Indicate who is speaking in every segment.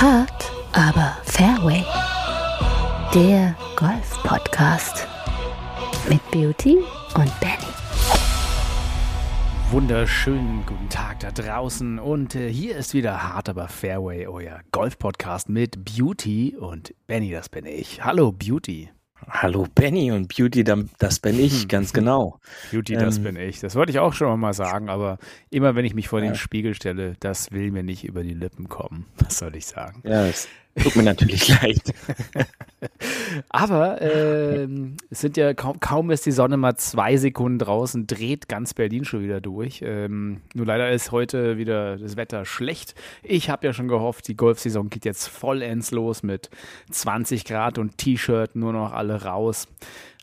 Speaker 1: Hart, aber Fairway. Der Golf-Podcast mit Beauty und Benny.
Speaker 2: Wunderschönen guten Tag da draußen und äh, hier ist wieder Hart aber Fairway, euer Golf-Podcast mit Beauty und Benny, das bin ich. Hallo Beauty.
Speaker 3: Hallo Benny und Beauty, das bin ich, ganz genau.
Speaker 2: Beauty, das ähm, bin ich. Das wollte ich auch schon mal sagen, aber immer wenn ich mich vor ja. den Spiegel stelle, das will mir nicht über die Lippen kommen. Was soll ich sagen?
Speaker 3: Ja, das tut mir natürlich leid.
Speaker 2: aber äh, es sind ja kaum, kaum ist die Sonne mal zwei Sekunden draußen, dreht ganz Berlin schon wieder durch. Ähm, nur leider ist heute wieder das Wetter schlecht. Ich habe ja schon gehofft, die Golfsaison geht jetzt vollends los mit 20 Grad und T-Shirt, nur noch alle raus.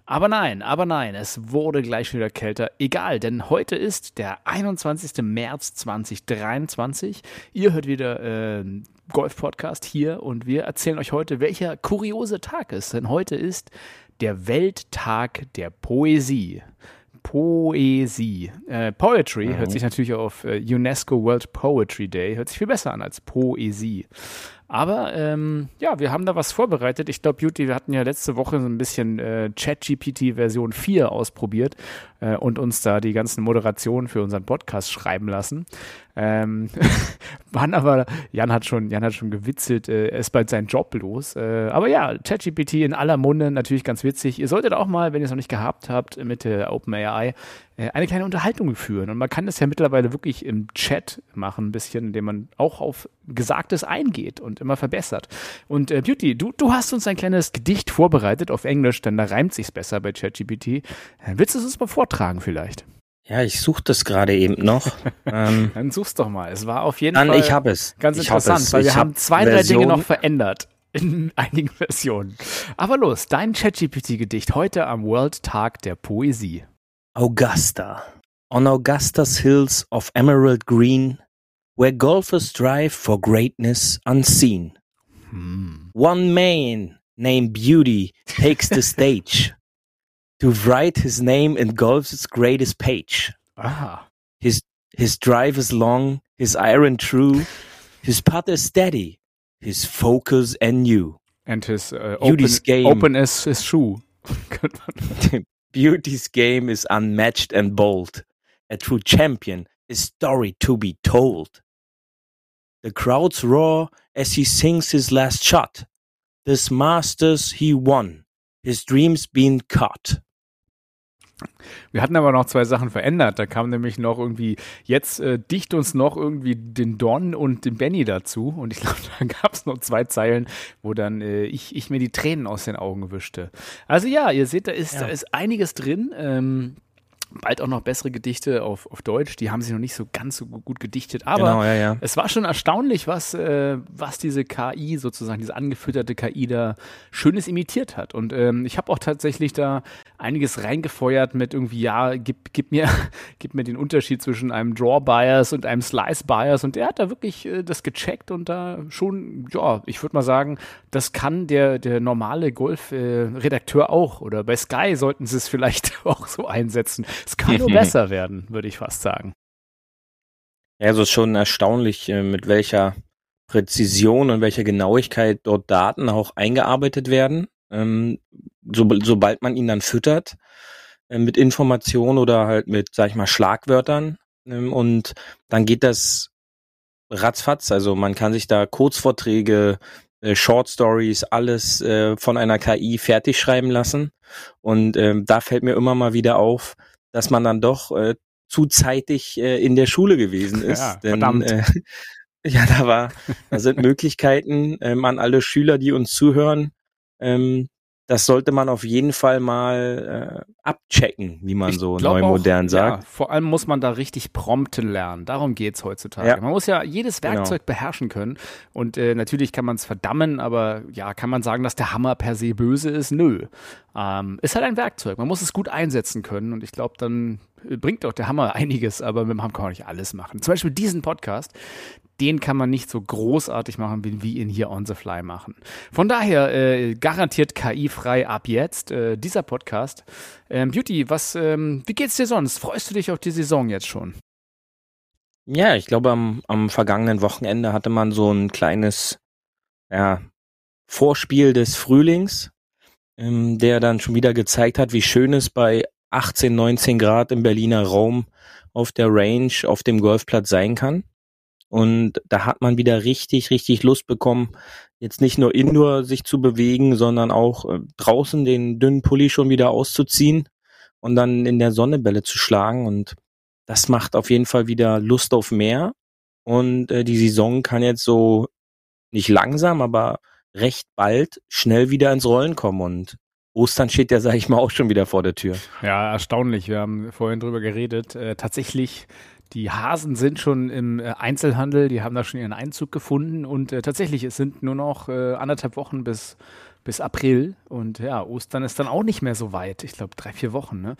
Speaker 2: Aber nein, aber nein, es wurde gleich wieder kälter. Egal, denn heute ist der 21. März 2023. Ihr hört wieder äh, Golf-Podcast hier und wir erzählen euch heute, welcher kuriose Tag ist. Denn heute ist der Welttag der Poesie. Poesie. Äh, Poetry mhm. hört sich natürlich auf äh, UNESCO World Poetry Day, hört sich viel besser an als Poesie. Aber ähm, ja, wir haben da was vorbereitet. Ich glaube, Beauty, wir hatten ja letzte Woche so ein bisschen äh, ChatGPT Version 4 ausprobiert äh, und uns da die ganzen Moderationen für unseren Podcast schreiben lassen. Ähm, waren aber, Jan hat schon, Jan hat schon gewitzelt, äh, ist bald sein Job los. Äh, aber ja, ChatGPT in aller Munde, natürlich ganz witzig. Ihr solltet auch mal, wenn ihr es noch nicht gehabt habt, mit der OpenAI eine kleine Unterhaltung führen. Und man kann das ja mittlerweile wirklich im Chat machen, ein bisschen, indem man auch auf Gesagtes eingeht und immer verbessert. Und äh, Beauty, du, du hast uns ein kleines Gedicht vorbereitet auf Englisch, denn da reimt sich's besser bei ChatGPT. Äh, willst du es uns mal vortragen vielleicht?
Speaker 3: Ja, ich suche das gerade eben noch.
Speaker 2: ähm, Dann such's doch mal. Es war auf jeden
Speaker 3: Dann,
Speaker 2: Fall
Speaker 3: ich hab es.
Speaker 2: ganz
Speaker 3: ich
Speaker 2: interessant, weil wir haben zwei, drei Dinge noch verändert in einigen Versionen. Aber los, dein ChatGPT-Gedicht heute am World Tag der Poesie.
Speaker 3: Augusta. On Augusta's hills of emerald green, where golfers strive for greatness unseen. Hmm. One man named Beauty takes the stage. to write his name in golf's greatest page.
Speaker 2: Ah.
Speaker 3: His his drive is long, his iron true, his putt is steady, his focus and new.
Speaker 2: And his uh, open, game, open as his shoe.
Speaker 3: Beauty's game is unmatched and bold. A true champion is story to be told. The crowds roar as he sings his last shot. This Masters he won, his dreams been cut.
Speaker 2: Wir hatten aber noch zwei Sachen verändert. Da kam nämlich noch irgendwie, jetzt äh, dicht uns noch irgendwie den Don und den Benny dazu. Und ich glaube, da gab es noch zwei Zeilen, wo dann äh, ich, ich mir die Tränen aus den Augen wischte. Also ja, ihr seht, da ist, ja. da ist einiges drin. Ähm, bald auch noch bessere Gedichte auf, auf Deutsch. Die haben sich noch nicht so ganz so gut gedichtet, aber
Speaker 3: genau, ja, ja.
Speaker 2: es war schon erstaunlich, was, äh, was diese KI sozusagen, diese angefütterte KI da Schönes imitiert hat. Und ähm, ich habe auch tatsächlich da einiges reingefeuert mit irgendwie, ja, gib, gib, mir, gib mir den Unterschied zwischen einem Draw Bias und einem Slice Bias. Und der hat da wirklich äh, das gecheckt und da schon, ja, ich würde mal sagen, das kann der, der normale Golf-Redakteur äh, auch. Oder bei Sky sollten sie es vielleicht auch so einsetzen. Es kann nur besser werden, würde ich fast sagen.
Speaker 3: Ja, also ist schon erstaunlich, äh, mit welcher Präzision und welcher Genauigkeit dort Daten auch eingearbeitet werden. Ähm, so, sobald man ihn dann füttert äh, mit Informationen oder halt mit, sag ich mal, Schlagwörtern. Ähm, und dann geht das ratzfatz. Also man kann sich da Kurzvorträge, äh, Short Stories, alles von einer KI fertig schreiben lassen. Und ähm, da fällt mir immer mal wieder auf, dass man dann doch äh, zu zeitig äh, in der Schule gewesen ist. Ja, denn, verdammt. Äh, ja, da war, da sind Möglichkeiten ähm, an alle Schüler, die uns zuhören. Ähm, das sollte man auf jeden Fall mal äh, abchecken, wie man ich so neu modern sagt.
Speaker 2: Ja, vor allem muss man da richtig prompten lernen. Darum geht's heutzutage. Ja. Man muss ja jedes genau. Werkzeug genau. beherrschen können. Und äh, natürlich kann man es verdammen, aber ja, kann man sagen, dass der Hammer per se böse ist? Nö. Ähm, ist halt ein Werkzeug. Man muss es gut einsetzen können. Und ich glaube, dann bringt auch der Hammer einiges, aber mit dem Hammer kann man nicht alles machen. Zum Beispiel diesen Podcast, den kann man nicht so großartig machen, wie wir ihn hier on the fly machen. Von daher äh, garantiert KI-frei ab jetzt äh, dieser Podcast. Ähm, Beauty, was, ähm, wie geht's dir sonst? Freust du dich auf die Saison jetzt schon?
Speaker 3: Ja, ich glaube, am, am vergangenen Wochenende hatte man so ein kleines ja, Vorspiel des Frühlings, ähm, der dann schon wieder gezeigt hat, wie schön es bei 18, 19 Grad im Berliner Raum auf der Range, auf dem Golfplatz sein kann. Und da hat man wieder richtig, richtig Lust bekommen, jetzt nicht nur indoor sich zu bewegen, sondern auch äh, draußen den dünnen Pulli schon wieder auszuziehen und dann in der Sonne Bälle zu schlagen. Und das macht auf jeden Fall wieder Lust auf mehr. Und äh, die Saison kann jetzt so nicht langsam, aber recht bald schnell wieder ins Rollen kommen. Und Ostern steht ja, sage ich mal, auch schon wieder vor der Tür.
Speaker 2: Ja, erstaunlich. Wir haben vorhin drüber geredet. Äh, tatsächlich, die Hasen sind schon im äh, Einzelhandel, die haben da schon ihren Einzug gefunden und äh, tatsächlich, es sind nur noch äh, anderthalb Wochen bis, bis April und ja, Ostern ist dann auch nicht mehr so weit. Ich glaube, drei, vier Wochen. Ne?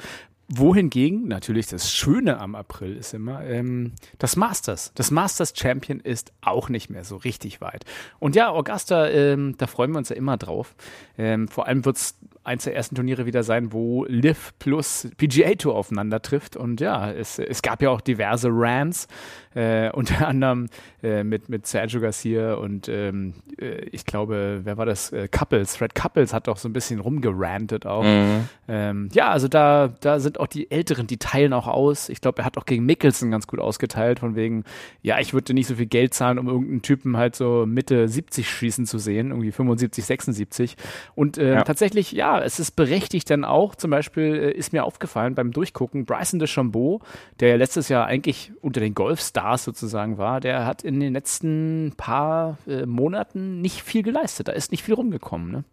Speaker 2: Wohingegen, natürlich das Schöne am April ist immer, ähm, das Masters. Das Masters Champion ist auch nicht mehr so richtig weit. Und ja, Augusta, ähm, da freuen wir uns ja immer drauf. Ähm, vor allem wird es eins der ersten Turniere wieder sein, wo Liv plus PGA Tour aufeinander trifft. Und ja, es, es gab ja auch diverse Rants, äh, unter anderem äh, mit, mit Sergio Garcia und ähm, äh, ich glaube, wer war das? Äh, Couples. Fred Couples hat doch so ein bisschen rumgerantet auch. Mhm. Ähm, ja, also da, da sind auch die Älteren, die teilen auch aus. Ich glaube, er hat auch gegen Mickelson ganz gut ausgeteilt, von wegen, ja, ich würde nicht so viel Geld zahlen, um irgendeinen Typen halt so Mitte 70 schießen zu sehen, irgendwie 75, 76. Und äh, ja. tatsächlich, ja, es ist berechtigt dann auch, zum Beispiel äh, ist mir aufgefallen beim Durchgucken, Bryson DeChambeau, der ja letztes Jahr eigentlich unter den Golfstars sozusagen war, der hat in den letzten paar äh, Monaten nicht viel geleistet. Da ist nicht viel rumgekommen, ne?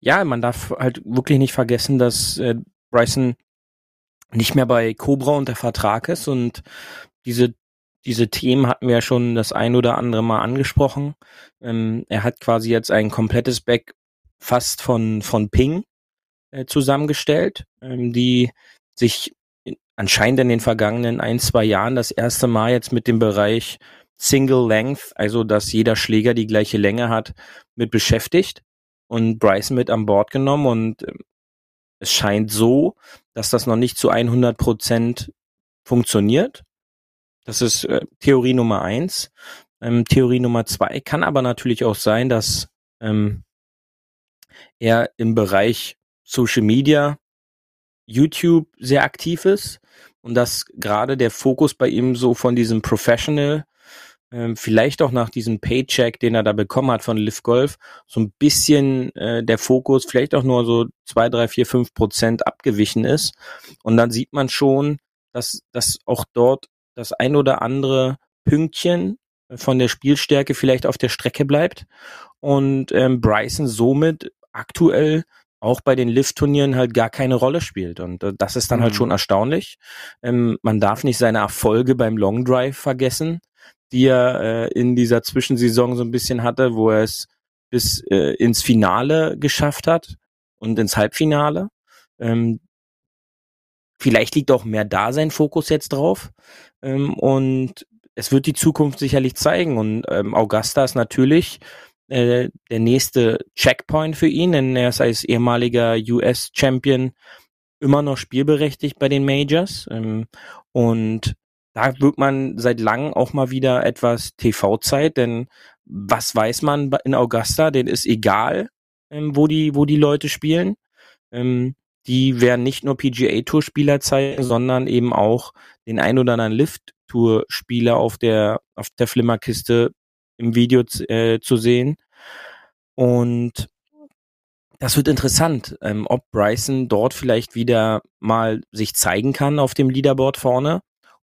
Speaker 3: Ja, man darf halt wirklich nicht vergessen, dass äh, Bryson nicht mehr bei Cobra unter Vertrag ist und diese diese Themen hatten wir ja schon das ein oder andere Mal angesprochen. Ähm, er hat quasi jetzt ein komplettes Back fast von, von Ping äh, zusammengestellt, ähm, die sich anscheinend in den vergangenen ein, zwei Jahren das erste Mal jetzt mit dem Bereich Single Length, also dass jeder Schläger die gleiche Länge hat, mit beschäftigt und Bryson mit an Bord genommen und äh, es scheint so, dass das noch nicht zu 100 Prozent funktioniert. Das ist äh, Theorie Nummer eins. Ähm, Theorie Nummer zwei kann aber natürlich auch sein, dass ähm, er im Bereich Social Media, YouTube sehr aktiv ist und dass gerade der Fokus bei ihm so von diesem Professional, ähm, vielleicht auch nach diesem Paycheck, den er da bekommen hat von Live Golf, so ein bisschen äh, der Fokus vielleicht auch nur so zwei, drei, vier, fünf Prozent abgewichen ist. Und dann sieht man schon, dass, dass auch dort das ein oder andere Pünktchen von der Spielstärke vielleicht auf der Strecke bleibt und ähm, Bryson somit aktuell auch bei den Lift-Turnieren halt gar keine Rolle spielt. Und äh, das ist dann halt mhm. halt schon erstaunlich. Ähm, man darf nicht seine Erfolge beim Long Drive vergessen, die er äh, in dieser Zwischensaison so ein bisschen hatte, wo er es bis äh, ins Finale geschafft hat und ins Halbfinale. Ähm, vielleicht liegt auch mehr da sein Fokus jetzt drauf. Ähm, und es wird die Zukunft sicherlich zeigen. Und ähm, Augusta ist natürlich äh, der nächste Checkpoint für ihn, denn er ist als ehemaliger US-Champion immer noch spielberechtigt bei den Majors. Ähm, und da wird man seit langem auch mal wieder etwas TV-Zeit, denn was weiß man in Augusta? Den ist egal, ähm, wo die, wo die Leute spielen. Ähm, die werden nicht nur PGA-Tour-Spieler zeigen, sondern eben auch den ein oder anderen Lift-Tour-Spieler auf der, auf der Flimmerkiste im Video äh, zu sehen. Und das wird interessant, ähm, ob Bryson dort vielleicht wieder mal sich zeigen kann auf dem Leaderboard vorne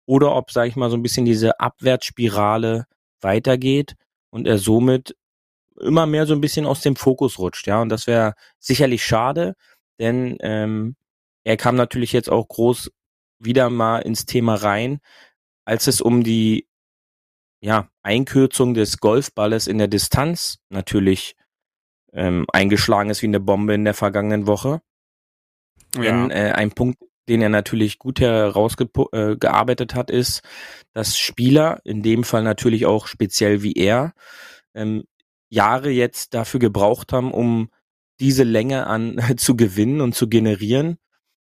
Speaker 3: oder ob, sage ich mal, so ein bisschen diese Abwärtsspirale weitergeht und er somit immer mehr so ein bisschen aus dem Fokus rutscht, ja. Und das wäre sicherlich schade, denn ähm, er kam natürlich jetzt auch groß wieder mal ins Thema rein, als es um die ja, Einkürzung des Golfballes in der Distanz natürlich ähm, eingeschlagen ist wie eine Bombe in der vergangenen Woche. Ja. Denn äh, ein Punkt, den er natürlich gut herausgearbeitet äh, hat, ist, dass Spieler, in dem Fall natürlich auch speziell wie er, ähm, Jahre jetzt dafür gebraucht haben, um diese Länge an zu gewinnen und zu generieren.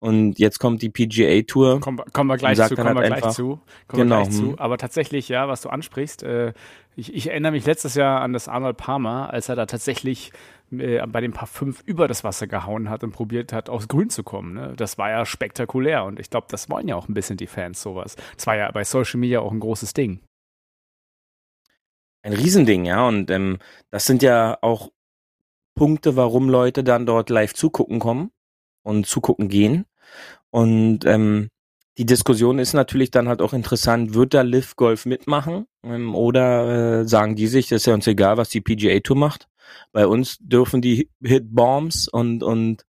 Speaker 3: Und jetzt kommt die PGA Tour.
Speaker 2: Kommen, kommen wir gleich zu, kommen wir gleich zu. Kommen
Speaker 3: genau.
Speaker 2: wir gleich zu. Aber tatsächlich, ja, was du ansprichst, äh, ich, ich erinnere mich letztes Jahr an das Arnold Palmer, als er da tatsächlich äh, bei dem Paar 5 über das Wasser gehauen hat und probiert hat, aufs Grün zu kommen. Ne? Das war ja spektakulär und ich glaube, das wollen ja auch ein bisschen die Fans sowas. Das war ja bei Social Media auch ein großes Ding.
Speaker 3: Ein Riesending, ja. Und ähm, das sind ja auch Punkte, warum Leute dann dort live zugucken kommen und zugucken gehen. Und ähm, die Diskussion ist natürlich dann halt auch interessant, wird da Liv Golf mitmachen ähm, oder äh, sagen die sich, das ist ja uns egal, was die PGA Tour macht. Bei uns dürfen die Hit Bombs und und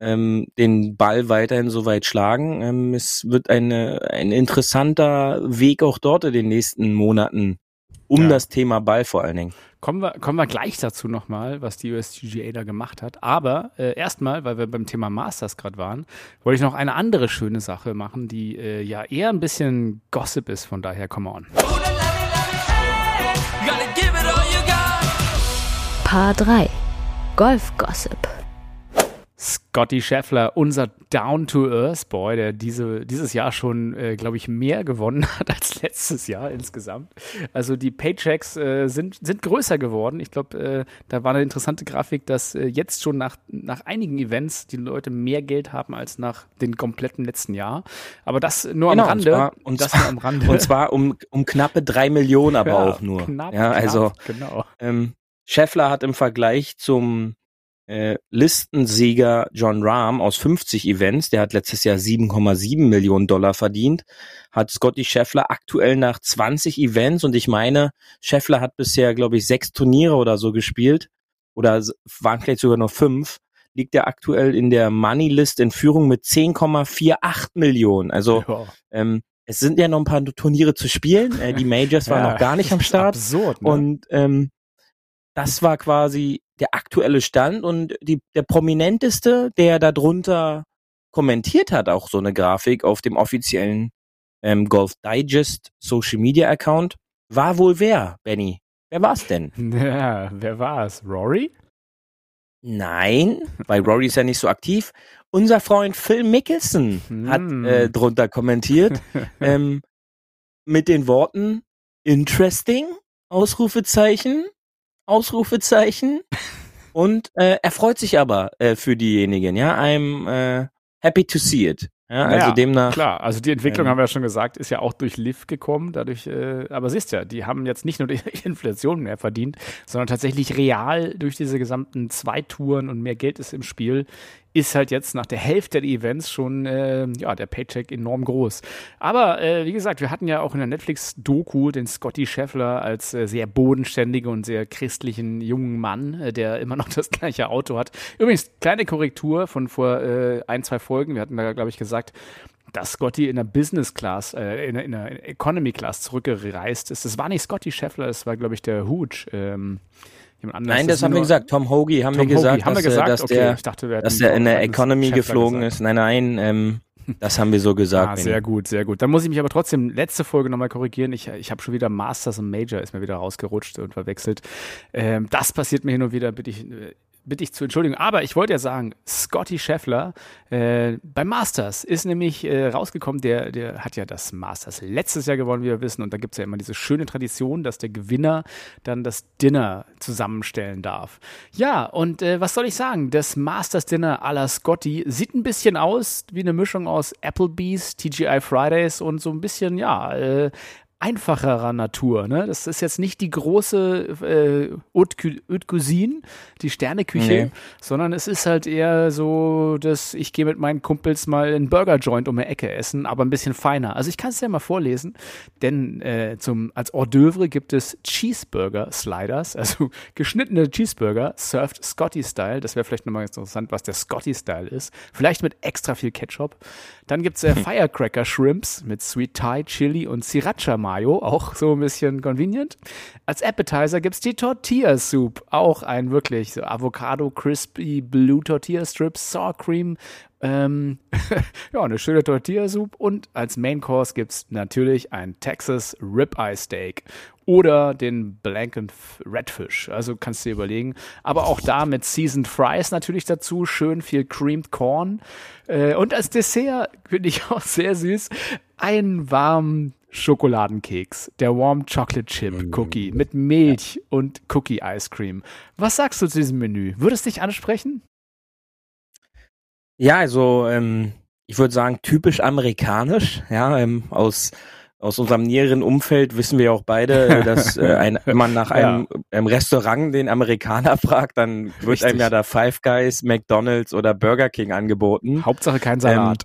Speaker 3: ähm, den Ball weiterhin so weit schlagen. Ähm, es wird eine, ein interessanter Weg auch dort in den nächsten Monaten um ja. das Thema Ball vor allen Dingen.
Speaker 2: Kommen wir, kommen wir gleich dazu nochmal, was die USGA da gemacht hat. Aber äh, erstmal, weil wir beim Thema Masters gerade waren, wollte ich noch eine andere schöne Sache machen, die äh, ja eher ein bisschen Gossip ist. Von daher, come on.
Speaker 1: Paar 3 Golf Gossip.
Speaker 2: Scotty Scheffler, unser Down-to-Earth-Boy, der diese, dieses Jahr schon, äh, glaube ich, mehr gewonnen hat als letztes Jahr insgesamt. Also die Paychecks äh, sind, sind größer geworden. Ich glaube, äh, da war eine interessante Grafik, dass äh, jetzt schon nach, nach einigen Events die Leute mehr Geld haben als nach den kompletten letzten Jahr. Aber das nur genau, am Rande.
Speaker 3: Und zwar, und das zwar, am Rande. Und zwar um, um knappe drei Millionen aber ja, auch nur. Knapp, ja, also knapp, genau. Ähm, Scheffler hat im Vergleich zum äh, Listensieger John Rahm aus 50 Events, der hat letztes Jahr 7,7 Millionen Dollar verdient, hat Scotty Scheffler aktuell nach 20 Events und ich meine, Scheffler hat bisher, glaube ich, sechs Turniere oder so gespielt oder waren vielleicht sogar noch fünf, liegt er aktuell in der Money List in Führung mit 10,48 Millionen. Also ja. ähm, es sind ja noch ein paar Turniere zu spielen. Äh, die Majors waren ja, noch gar nicht am Start.
Speaker 2: Absurd, ne?
Speaker 3: Und ähm, das war quasi der aktuelle Stand und die, der prominenteste, der darunter kommentiert hat, auch so eine Grafik auf dem offiziellen ähm, Golf Digest Social Media Account, war wohl wer, Benny? Wer war's denn?
Speaker 2: Ja, wer war's? Rory?
Speaker 3: Nein, weil Rory ist ja nicht so aktiv. Unser Freund Phil Mickelson hm. hat äh, drunter kommentiert ähm, mit den Worten interesting Ausrufezeichen Ausrufezeichen. Und äh, er freut sich aber äh, für diejenigen, ja. I'm äh, happy to see it. Ja, also ja, demnach.
Speaker 2: Klar, also die Entwicklung ähm, haben wir ja schon gesagt, ist ja auch durch Liv gekommen, dadurch, äh, aber siehst ja, die haben jetzt nicht nur die Inflation mehr verdient, sondern tatsächlich real durch diese gesamten zwei Touren und mehr Geld ist im Spiel, ist halt jetzt nach der Hälfte der Events schon äh, ja, der Paycheck enorm groß. Aber äh, wie gesagt, wir hatten ja auch in der Netflix-Doku den Scotty Scheffler als äh, sehr bodenständigen und sehr christlichen jungen Mann, äh, der immer noch das gleiche Auto hat. Übrigens, kleine Korrektur von vor äh, ein, zwei Folgen. Wir hatten da, glaube ich, gesagt, dass Scotty in der Business Class, äh, in, in der Economy Class zurückgereist ist. Das war nicht Scotty Scheffler, das war, glaube ich, der Hooch. Ähm,
Speaker 3: Jemand anderes Nein, das haben wir gesagt. Tom Hoagie haben Tom wir gesagt,
Speaker 2: haben
Speaker 3: dass,
Speaker 2: wir gesagt?
Speaker 3: dass
Speaker 2: okay,
Speaker 3: der,
Speaker 2: dachte,
Speaker 3: dass der in der Economy geflogen ist. Nein, nein, ähm, das haben wir so gesagt.
Speaker 2: Ah, sehr gut, sehr gut. Dann muss ich mich aber trotzdem letzte Folge nochmal korrigieren. Ich, ich habe schon wieder Masters und Major ist mir wieder rausgerutscht und verwechselt. Ähm, das passiert mir hin und wieder, bitte ich äh, bitte ich zu entschuldigen. Aber ich wollte ja sagen, Scotty Scheffler äh, beim Masters ist nämlich äh, rausgekommen, der, der hat ja das Masters letztes Jahr gewonnen, wie wir wissen. Und da gibt es ja immer diese schöne Tradition, dass der Gewinner dann das Dinner zusammenstellen darf. Ja, und äh, was soll ich sagen? Das Masters Dinner à la Scotty sieht ein bisschen aus wie eine Mischung aus Applebee's, TGI Fridays und so ein bisschen, ja, äh, einfacherer Natur. Ne? Das ist jetzt nicht die große äh, Haute, Cuisine, die Sterneküche, nee. sondern es ist halt eher so, dass ich gehe mit meinen Kumpels mal in Burger Joint um die Ecke essen, aber ein bisschen feiner. Also ich kann es ja mal vorlesen, denn äh, zum, als Hors d'oeuvre gibt es Cheeseburger Sliders, also geschnittene Cheeseburger, served Scotty-Style. Das wäre vielleicht nochmal interessant, was der Scotty-Style ist. Vielleicht mit extra viel Ketchup. Dann gibt es äh, Firecracker Shrimps mit Sweet Thai, Chili und Sriracha Mayo, auch so ein bisschen convenient. Als Appetizer gibt es die Tortilla Soup, auch ein wirklich so Avocado Crispy Blue Tortilla Strips, Sour Cream, ähm, ja, eine schöne Tortilla Soup und als Main Course gibt es natürlich ein Texas Ribeye Steak oder den Blanken Redfish. Also kannst du dir überlegen. Aber auch da mit Seasoned Fries natürlich dazu. Schön viel Creamed Corn. Äh, und als Dessert finde ich auch sehr süß. Einen warmen Schokoladenkeks. Der Warm Chocolate Chip mm. Cookie mit Milch und Cookie Ice Cream. Was sagst du zu diesem Menü? Würde es dich ansprechen?
Speaker 3: Ja, also ähm, ich würde sagen typisch amerikanisch, ja, ähm, aus aus unserem näheren Umfeld wissen wir auch beide, dass äh, ein, wenn man nach einem, ja. einem Restaurant den Amerikaner fragt, dann wird Richtig. einem ja da Five Guys, McDonald's oder Burger King angeboten.
Speaker 2: Hauptsache kein Salat.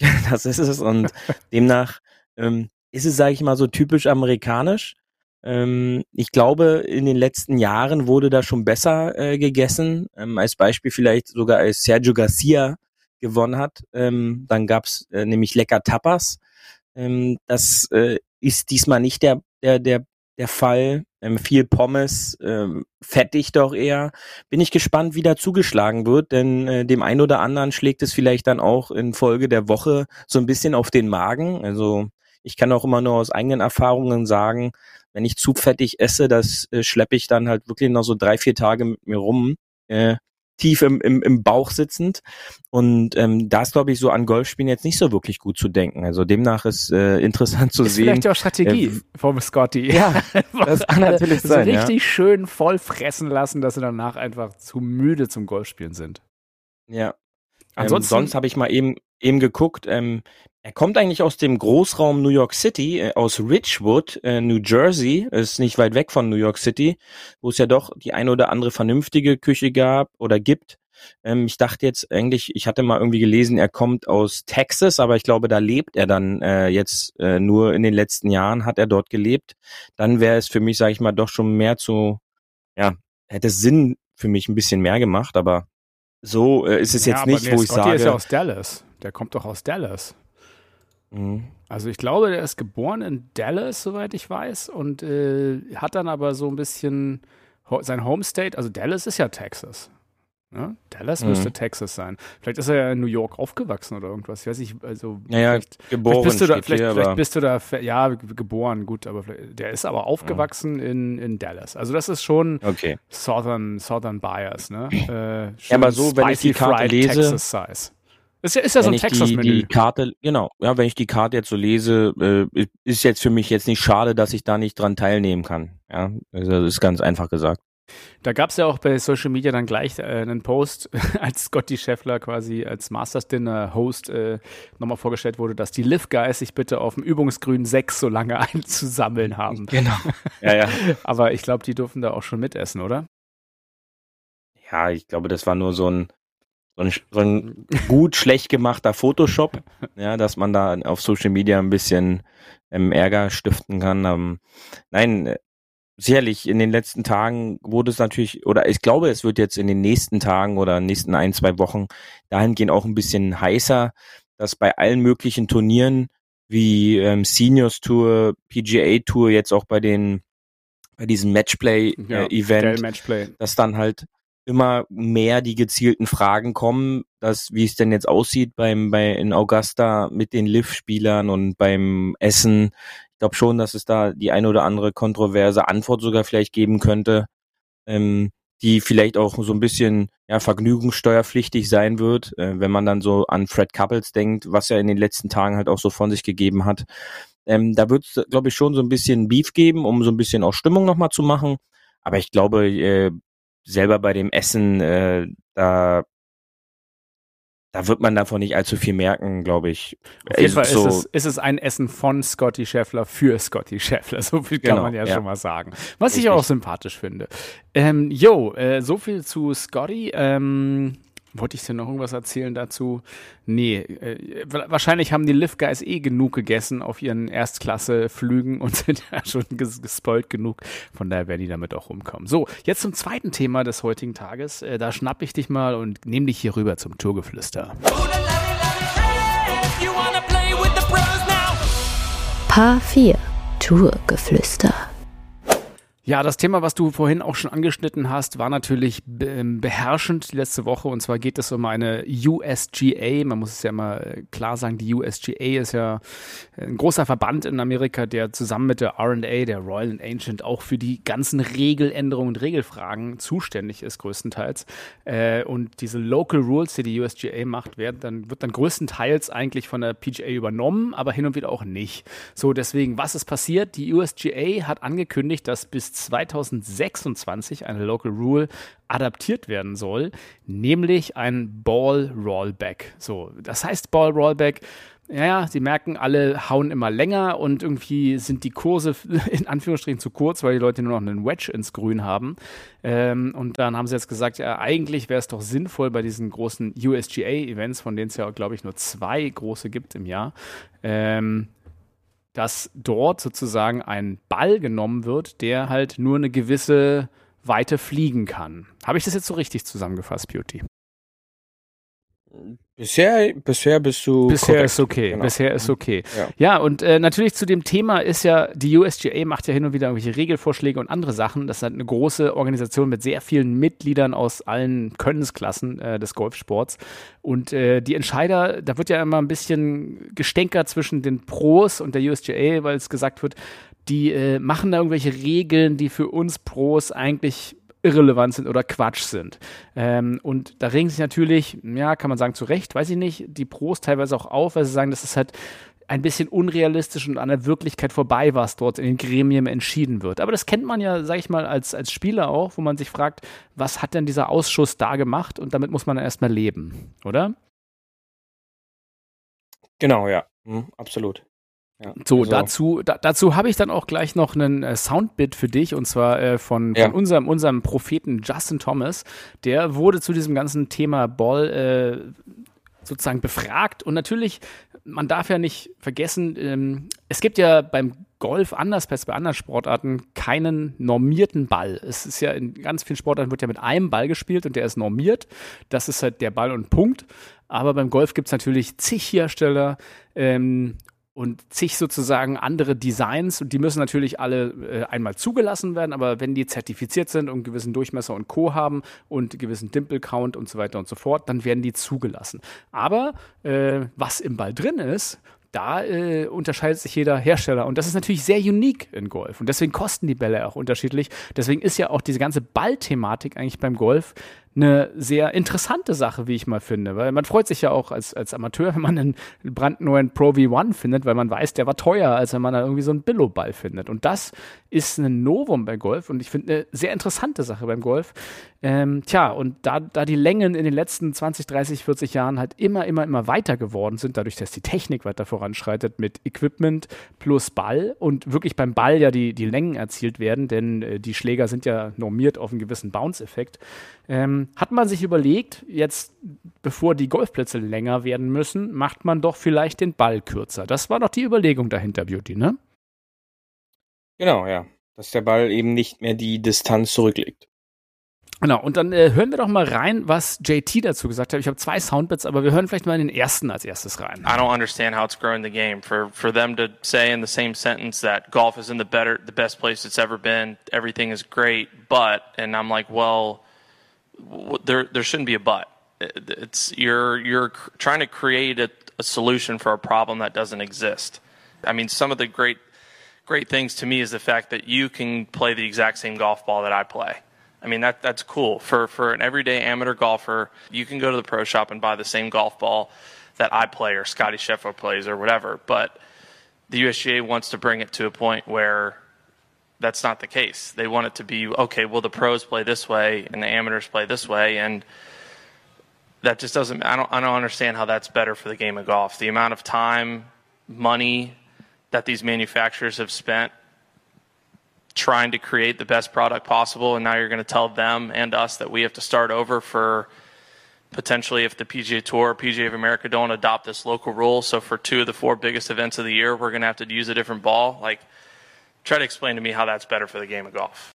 Speaker 3: Ähm, das ist es und demnach ähm, ist es, sage ich mal, so typisch amerikanisch. Ähm, ich glaube, in den letzten Jahren wurde da schon besser äh, gegessen. Ähm, als Beispiel vielleicht sogar als Sergio Garcia gewonnen hat. Ähm, dann gab's äh, nämlich lecker Tapas ähm, das äh, ist diesmal nicht der, der, der, der Fall. Ähm, viel Pommes, ähm, fettig doch eher. Bin ich gespannt, wie da zugeschlagen wird, denn äh, dem einen oder anderen schlägt es vielleicht dann auch in Folge der Woche so ein bisschen auf den Magen. Also ich kann auch immer nur aus eigenen Erfahrungen sagen, wenn ich zu fettig esse, das äh, schleppe ich dann halt wirklich noch so drei, vier Tage mit mir rum. Äh, tief im, im, im Bauch sitzend. Und ähm, da ist, glaube ich, so an Golfspielen jetzt nicht so wirklich gut zu denken. Also demnach ist äh, interessant zu
Speaker 2: ist
Speaker 3: sehen.
Speaker 2: Vielleicht auch Strategie äh, vom Scotty.
Speaker 3: Ja, das kann natürlich
Speaker 2: so
Speaker 3: sein.
Speaker 2: richtig
Speaker 3: ja.
Speaker 2: schön voll fressen lassen, dass sie danach einfach zu müde zum Golfspielen sind.
Speaker 3: Ja. Ansonsten, ähm, sonst habe ich mal eben eben geguckt. Ähm, er kommt eigentlich aus dem Großraum New York City, äh, aus Richwood, äh, New Jersey, ist nicht weit weg von New York City, wo es ja doch die eine oder andere vernünftige Küche gab oder gibt. Ähm, ich dachte jetzt eigentlich, ich hatte mal irgendwie gelesen, er kommt aus Texas, aber ich glaube, da lebt er dann äh, jetzt nur in den letzten Jahren hat er dort gelebt. Dann wäre es für mich, sage ich mal, doch schon mehr zu, ja, hätte Sinn für mich ein bisschen mehr gemacht, aber so ist es ja, jetzt nicht, wo ich Scotty sage.
Speaker 2: ist ja aus Dallas. Der kommt doch aus Dallas. Mhm. Also ich glaube, der ist geboren in Dallas, soweit ich weiß, und äh, hat dann aber so ein bisschen sein Homestate, also Dallas ist ja Texas. Ne? Dallas mhm. müsste Texas sein. Vielleicht ist er ja in New York aufgewachsen oder irgendwas. Ich weiß nicht, also
Speaker 3: naja, geboren
Speaker 2: vielleicht bist du da, vielleicht, hier, vielleicht bist du da, ja, geboren, gut, aber der ist aber aufgewachsen mhm. in, in Dallas. Also das ist schon
Speaker 3: okay.
Speaker 2: Southern, Southern Bias, ne? Äh,
Speaker 3: ja, aber so, wenn ich die Karte lese,
Speaker 2: Texas Size. Ist ja, ist ja so ein Texas-Menü.
Speaker 3: Die, Karte, genau, ja, wenn ich die Karte jetzt so lese, äh, ist jetzt für mich jetzt nicht schade, dass ich da nicht dran teilnehmen kann. Ja, also das ist ganz einfach gesagt.
Speaker 2: Da gab es ja auch bei Social Media dann gleich äh, einen Post, als Scotty Scheffler quasi als Masters Dinner Host äh, nochmal vorgestellt wurde, dass die Live Guys sich bitte auf dem Übungsgrün 6 so lange einzusammeln haben.
Speaker 3: Genau. Ja, ja.
Speaker 2: Aber ich glaube, die durften da auch schon mitessen, oder?
Speaker 3: Ja, ich glaube, das war nur so ein, so ein, so ein gut schlecht gemachter Photoshop, ja, dass man da auf Social Media ein bisschen ähm, Ärger stiften kann. Ähm, nein, sicherlich in den letzten Tagen wurde es natürlich, oder ich glaube, es wird jetzt in den nächsten Tagen oder nächsten ein, zwei Wochen dahingehend auch ein bisschen heißer, dass bei allen möglichen Turnieren wie ähm, Seniors Tour, PGA Tour, jetzt auch bei den bei diesem Matchplay-Event,
Speaker 2: ja, Matchplay.
Speaker 3: dass dann halt immer mehr die gezielten Fragen kommen, dass wie es denn jetzt aussieht beim bei in Augusta mit den Liv-Spielern und beim Essen ich glaube schon, dass es da die eine oder andere kontroverse Antwort sogar vielleicht geben könnte, ähm, die vielleicht auch so ein bisschen ja, vergnügungssteuerpflichtig sein wird, äh, wenn man dann so an Fred Couples denkt, was er in den letzten Tagen halt auch so von sich gegeben hat. Ähm, da wird es, glaube ich, schon so ein bisschen Beef geben, um so ein bisschen auch Stimmung nochmal zu machen. Aber ich glaube, äh, selber bei dem Essen, äh, da da wird man davon nicht allzu viel merken, glaube ich.
Speaker 2: Auf jeden Fall so ist, es, ist es ein Essen von Scotty Scheffler für Scotty Scheffler. So viel kann genau, man ja, ja, schon mal sagen. Was Richtig. ich auch sympathisch finde. Ähm, yo, äh, so viel zu Scotty. Ähm, wollte ich dir noch irgendwas erzählen dazu? Nee, äh, wahrscheinlich haben die Live Guys eh genug gegessen auf ihren Erstklasse-Flügen und sind ja schon ges gespoilt genug. Von daher werden die damit auch rumkommen. So, jetzt zum zweiten Thema des heutigen Tages. Äh, da schnapp ich dich mal und nehme dich hier rüber zum Tourgeflüster.
Speaker 1: Paar 4 Tourgeflüster.
Speaker 2: Ja, das Thema, was du vorhin auch schon angeschnitten hast, war natürlich ähm, beherrschend die letzte Woche. Und zwar geht es um eine USGA. Man muss es ja immer äh, klar sagen, die USGA ist ja ein großer Verband in Amerika, der zusammen mit der RA, der Royal and Ancient, auch für die ganzen Regeländerungen und Regelfragen zuständig ist, größtenteils. Äh, und diese Local Rules, die die USGA macht, werden dann, wird dann größtenteils eigentlich von der PGA übernommen, aber hin und wieder auch nicht. So, deswegen, was ist passiert? Die USGA hat angekündigt, dass bis 2026 eine Local Rule adaptiert werden soll, nämlich ein Ball Rollback. So, das heißt Ball Rollback. Ja, sie merken, alle hauen immer länger und irgendwie sind die Kurse in Anführungsstrichen zu kurz, weil die Leute nur noch einen Wedge ins Grün haben. Ähm, und dann haben sie jetzt gesagt, ja, eigentlich wäre es doch sinnvoll bei diesen großen USGA-Events, von denen es ja, glaube ich, nur zwei große gibt im Jahr, ähm, dass dort sozusagen ein Ball genommen wird, der halt nur eine gewisse Weite fliegen kann. Habe ich das jetzt so richtig zusammengefasst, Beauty?
Speaker 3: Bisher, bisher bist du.
Speaker 2: Bisher korrekt. ist okay. Genau. Bisher ist okay. Ja, ja und äh, natürlich zu dem Thema ist ja, die USGA macht ja hin und wieder irgendwelche Regelvorschläge und andere Sachen. Das ist halt eine große Organisation mit sehr vielen Mitgliedern aus allen Könnensklassen äh, des Golfsports. Und äh, die Entscheider, da wird ja immer ein bisschen gestänkert zwischen den Pros und der USGA, weil es gesagt wird, die äh, machen da irgendwelche Regeln, die für uns Pros eigentlich irrelevant sind oder Quatsch sind. Ähm, und da regen sich natürlich, ja, kann man sagen, zu Recht, weiß ich nicht, die Pros teilweise auch auf, weil sie sagen, das ist halt ein bisschen unrealistisch und an der Wirklichkeit vorbei, was dort in den Gremien entschieden wird. Aber das kennt man ja, sag ich mal, als, als Spieler auch, wo man sich fragt, was hat denn dieser Ausschuss da gemacht? Und damit muss man erstmal leben, oder?
Speaker 3: Genau, ja, mhm, absolut.
Speaker 2: Ja, so, also. dazu, da, dazu habe ich dann auch gleich noch einen äh, Soundbit für dich und zwar äh, von, ja. von unserem, unserem Propheten Justin Thomas. Der wurde zu diesem ganzen Thema Ball äh, sozusagen befragt und natürlich, man darf ja nicht vergessen, ähm, es gibt ja beim Golf anders als bei anderen Sportarten keinen normierten Ball. Es ist ja in ganz vielen Sportarten wird ja mit einem Ball gespielt und der ist normiert. Das ist halt der Ball und Punkt. Aber beim Golf gibt es natürlich zig Hersteller ähm, und zig sozusagen andere Designs und die müssen natürlich alle äh, einmal zugelassen werden, aber wenn die zertifiziert sind und einen gewissen Durchmesser und Co. haben und einen gewissen Dimple-Count und so weiter und so fort, dann werden die zugelassen. Aber äh, was im Ball drin ist, da äh, unterscheidet sich jeder Hersteller. Und das ist natürlich sehr unique in Golf. Und deswegen kosten die Bälle auch unterschiedlich. Deswegen ist ja auch diese ganze Ballthematik eigentlich beim Golf eine sehr interessante Sache, wie ich mal finde. Weil man freut sich ja auch als, als Amateur, wenn man einen brandneuen Pro V1 findet, weil man weiß, der war teuer, als wenn man da irgendwie so einen Billo-Ball findet. Und das ist ein Novum bei Golf und ich finde eine sehr interessante Sache beim Golf. Ähm, tja, und da, da die Längen in den letzten 20, 30, 40 Jahren halt immer, immer, immer weiter geworden sind, dadurch, dass die Technik weiter voranschreitet mit Equipment plus Ball und wirklich beim Ball ja die, die Längen erzielt werden, denn äh, die Schläger sind ja normiert auf einen gewissen Bounce-Effekt, ähm, hat man sich überlegt, jetzt bevor die Golfplätze länger werden müssen, macht man doch vielleicht den Ball kürzer. Das war doch die Überlegung dahinter, Beauty, ne?
Speaker 3: Genau, ja. Dass der Ball eben nicht mehr die Distanz zurücklegt.
Speaker 2: Genau, und dann äh, hören wir doch mal rein, was JT dazu gesagt hat. Ich habe zwei Soundbits, aber wir hören vielleicht mal in den ersten als erstes rein.
Speaker 4: I don't understand how it's growing the game. For for them to say in the same sentence that golf is in the better the best place it's ever been, everything is great, but and I'm like, well, there there shouldn't be a but. It's you're you're trying to create a, a solution for a problem that doesn't exist. I mean, some of the great great things to me is the fact that you can play the exact same golf ball that I play. I mean that that's cool for for an everyday amateur golfer. You can go to the pro shop and buy the same golf ball that I play or Scotty Sheffield plays or whatever. But the USGA wants to bring it to a point where that's not the case. They want it to be okay. Well, the pros play this way and the amateurs play this way, and that just doesn't. I don't. I don't understand how that's better for the game of golf. The amount of time, money, that these manufacturers have spent trying to create the best product possible, and now you're going to tell them and us that we have to start over for potentially if the PGA Tour or PGA of America don't adopt this local rule. So for two of the four biggest events of the year, we're going to have to use a different ball. Like, try to explain to me how that's better for the game of golf.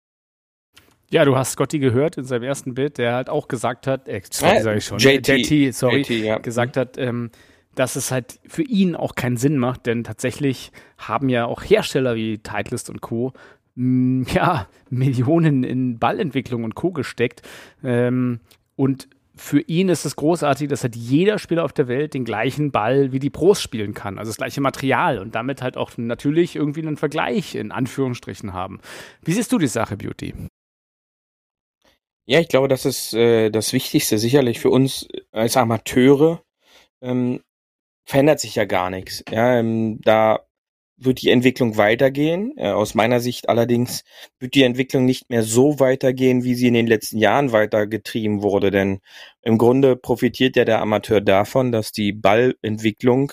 Speaker 2: Ja, du hast Scotty gehört in seinem ersten Bild, der halt auch gesagt hat, äh, sorry, sag ich schon, JT, JT sorry, JT, ja. gesagt hat, ähm, dass es halt für ihn auch keinen Sinn macht, denn tatsächlich haben ja auch Hersteller wie Titleist und Co. Mh, ja, Millionen in Ballentwicklung und Co. gesteckt. Ähm, und für ihn ist es großartig, dass halt jeder Spieler auf der Welt den gleichen Ball wie die Pros spielen kann, also das gleiche Material und damit halt auch natürlich irgendwie einen Vergleich in Anführungsstrichen haben. Wie siehst du die Sache, Beauty?
Speaker 3: Ja, ich glaube, das ist äh, das Wichtigste. Sicherlich für uns als Amateure ähm, verändert sich ja gar nichts. Ja, ähm, da wird die Entwicklung weitergehen. Äh, aus meiner Sicht allerdings wird die Entwicklung nicht mehr so weitergehen, wie sie in den letzten Jahren weitergetrieben wurde. Denn im Grunde profitiert ja der Amateur davon, dass die Ballentwicklung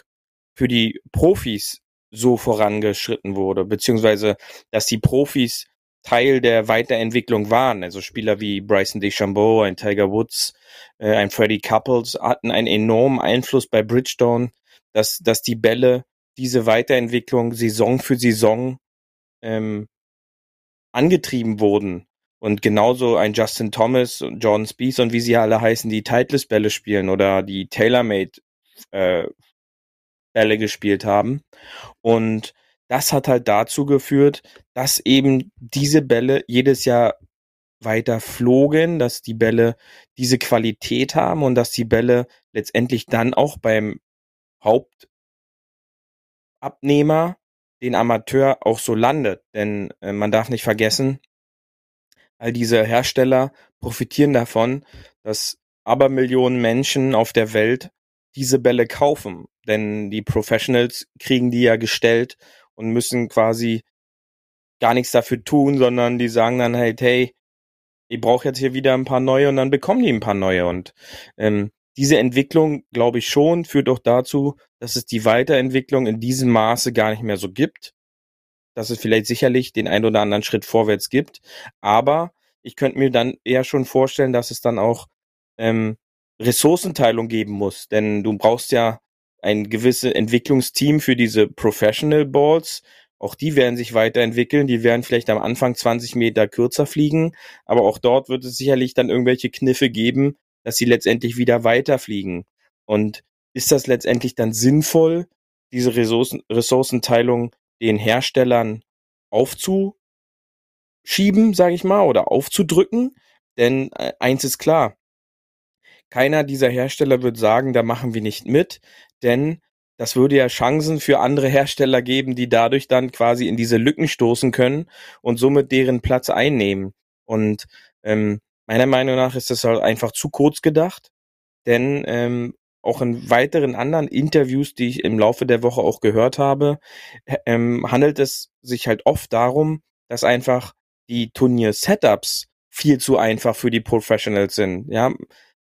Speaker 3: für die Profis so vorangeschritten wurde, beziehungsweise dass die Profis Teil der Weiterentwicklung waren. Also Spieler wie Bryson DeChambeau, ein Tiger Woods, äh, ein Freddie Couples hatten einen enormen Einfluss bei Bridgestone, dass, dass die Bälle diese Weiterentwicklung Saison für Saison ähm, angetrieben wurden. Und genauso ein Justin Thomas und Jordan Spieth und wie sie alle heißen, die Titleist-Bälle spielen oder die TaylorMade äh, Bälle gespielt haben. Und das hat halt dazu geführt, dass eben diese Bälle jedes Jahr weiter flogen, dass die Bälle diese Qualität haben und dass die Bälle letztendlich dann auch beim Haupt Abnehmer, den Amateur auch so landet. Denn äh, man darf nicht vergessen, all diese Hersteller profitieren davon, dass Abermillionen Menschen auf der Welt diese Bälle kaufen. Denn die Professionals kriegen die ja gestellt und müssen quasi gar nichts dafür tun, sondern die sagen dann halt, hey, ich brauche jetzt hier wieder ein paar neue und dann bekommen die ein paar neue. Und ähm, diese Entwicklung, glaube ich schon, führt auch dazu, dass es die Weiterentwicklung in diesem Maße gar nicht mehr so gibt. Dass es vielleicht sicherlich den ein oder anderen Schritt vorwärts gibt. Aber ich könnte mir dann eher schon vorstellen, dass es dann auch ähm, Ressourcenteilung geben muss. Denn du brauchst ja ein gewisses Entwicklungsteam für diese Professional Balls. Auch die werden sich weiterentwickeln. Die werden vielleicht am Anfang 20 Meter kürzer fliegen. Aber auch dort wird es sicherlich dann irgendwelche Kniffe geben, dass sie letztendlich wieder weiterfliegen. Und ist das letztendlich dann sinnvoll, diese Ressourcen, Ressourcenteilung den Herstellern aufzuschieben, sage ich mal, oder aufzudrücken? Denn äh, eins ist klar, keiner dieser Hersteller wird sagen, da machen wir nicht mit, denn das würde ja Chancen für andere Hersteller geben, die dadurch dann quasi in diese Lücken stoßen können und somit deren Platz einnehmen. Und ähm, Meiner Meinung nach ist das halt einfach zu kurz gedacht, denn ähm, auch in weiteren anderen Interviews, die ich im Laufe der Woche auch gehört habe, ähm, handelt es sich halt oft darum, dass einfach die Turnier-Setups viel zu einfach für die Professionals sind. Ja,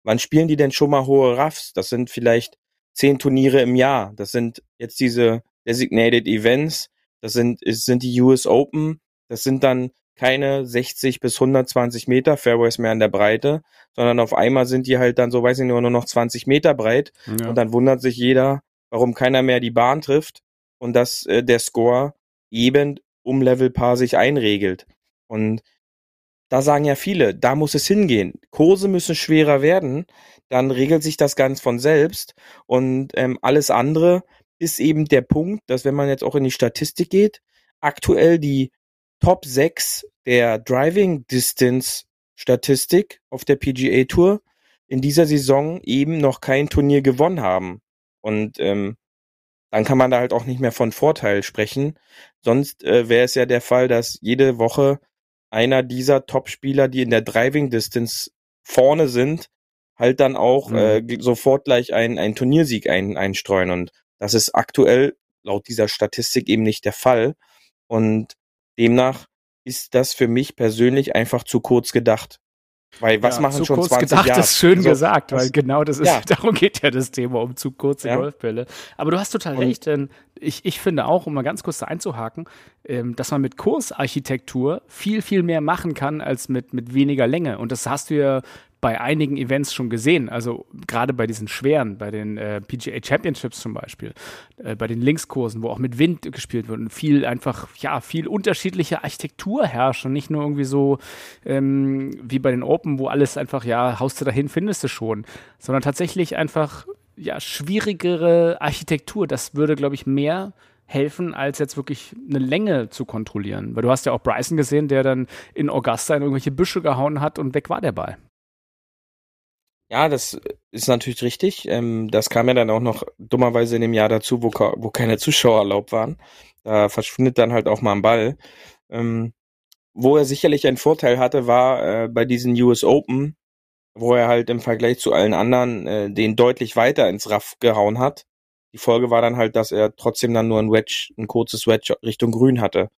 Speaker 3: wann spielen die denn schon mal hohe Raffs? Das sind vielleicht zehn Turniere im Jahr. Das sind jetzt diese Designated Events. Das sind, sind die US Open. Das sind dann keine 60 bis 120 Meter Fairways mehr in der Breite, sondern auf einmal sind die halt dann so, weiß ich nur, nur noch 20 Meter breit ja. und dann wundert sich jeder, warum keiner mehr die Bahn trifft und dass äh, der Score eben um Level Paar sich einregelt. Und da sagen ja viele, da muss es hingehen. Kurse müssen schwerer werden, dann regelt sich das ganz von selbst und ähm, alles andere ist eben der Punkt, dass wenn man jetzt auch in die Statistik geht, aktuell die Top 6 der Driving Distance Statistik auf der PGA Tour in dieser Saison eben noch kein Turnier gewonnen haben. Und ähm, dann kann man da halt auch nicht mehr von Vorteil sprechen. Sonst äh, wäre es ja der Fall, dass jede Woche einer dieser Top-Spieler, die in der Driving Distance vorne sind, halt dann auch mhm. äh, sofort gleich einen, einen Turniersieg ein, einstreuen. Und das ist aktuell laut dieser Statistik eben nicht der Fall. Und Demnach ist das für mich persönlich einfach zu kurz gedacht. Weil was ja, machen zu schon kurz 20 gedacht
Speaker 2: Jahre? ist schön also, gesagt, weil genau das ist, ja. darum geht ja das Thema, um zu kurze ja. Golfbälle. Aber du hast total Und recht, denn ich, ich finde auch, um mal ganz kurz da einzuhaken, ähm, dass man mit Kursarchitektur viel, viel mehr machen kann als mit, mit weniger Länge. Und das hast du ja bei einigen Events schon gesehen. Also gerade bei diesen schweren, bei den äh, PGA Championships zum Beispiel, äh, bei den Linkskursen, wo auch mit Wind gespielt wird und viel einfach, ja, viel unterschiedliche Architektur herrscht und nicht nur irgendwie so ähm, wie bei den Open, wo alles einfach, ja, haust du dahin, findest du schon, sondern tatsächlich einfach ja, schwierigere Architektur. Das würde, glaube ich, mehr helfen, als jetzt wirklich eine Länge zu kontrollieren. Weil du hast ja auch Bryson gesehen, der dann in Augusta in irgendwelche Büsche gehauen hat und weg war der Ball.
Speaker 3: Ja, das ist natürlich richtig. Ähm, das kam ja dann auch noch dummerweise in dem Jahr dazu, wo, wo keine Zuschauer erlaubt waren. Da verschwindet dann halt auch mal ein Ball. Ähm, wo er sicherlich einen Vorteil hatte, war äh, bei diesen US Open, wo er halt im Vergleich zu allen anderen äh, den deutlich weiter ins Raff gehauen hat. Die Folge war dann halt, dass er trotzdem dann nur ein Wedge, ein kurzes Wedge Richtung Grün hatte.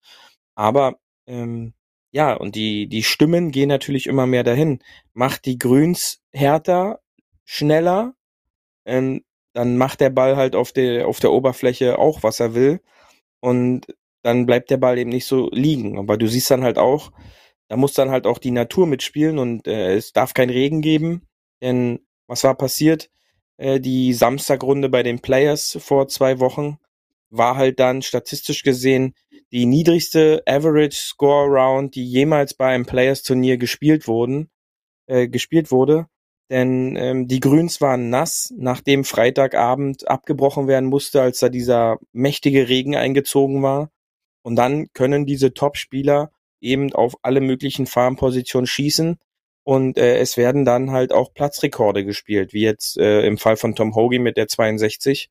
Speaker 3: Aber ähm, ja, und die, die Stimmen gehen natürlich immer mehr dahin. Macht die Grüns härter, schneller, ähm, dann macht der Ball halt auf der, auf der Oberfläche auch, was er will. Und dann bleibt der Ball eben nicht so liegen. Aber du siehst dann halt auch, da muss dann halt auch die Natur mitspielen und äh, es darf kein Regen geben. Denn was war passiert? Äh, die Samstagrunde bei den Players vor zwei Wochen war halt dann statistisch gesehen die niedrigste Average Score Round, die jemals bei einem Players Turnier gespielt wurden, äh, gespielt wurde. Denn ähm, die Grüns waren nass, nachdem Freitagabend abgebrochen werden musste, als da dieser mächtige Regen eingezogen war. Und dann können diese Top-Spieler eben auf alle möglichen Farmpositionen schießen und äh, es werden dann halt auch Platzrekorde gespielt, wie jetzt äh, im Fall von Tom Hoagie mit der 62.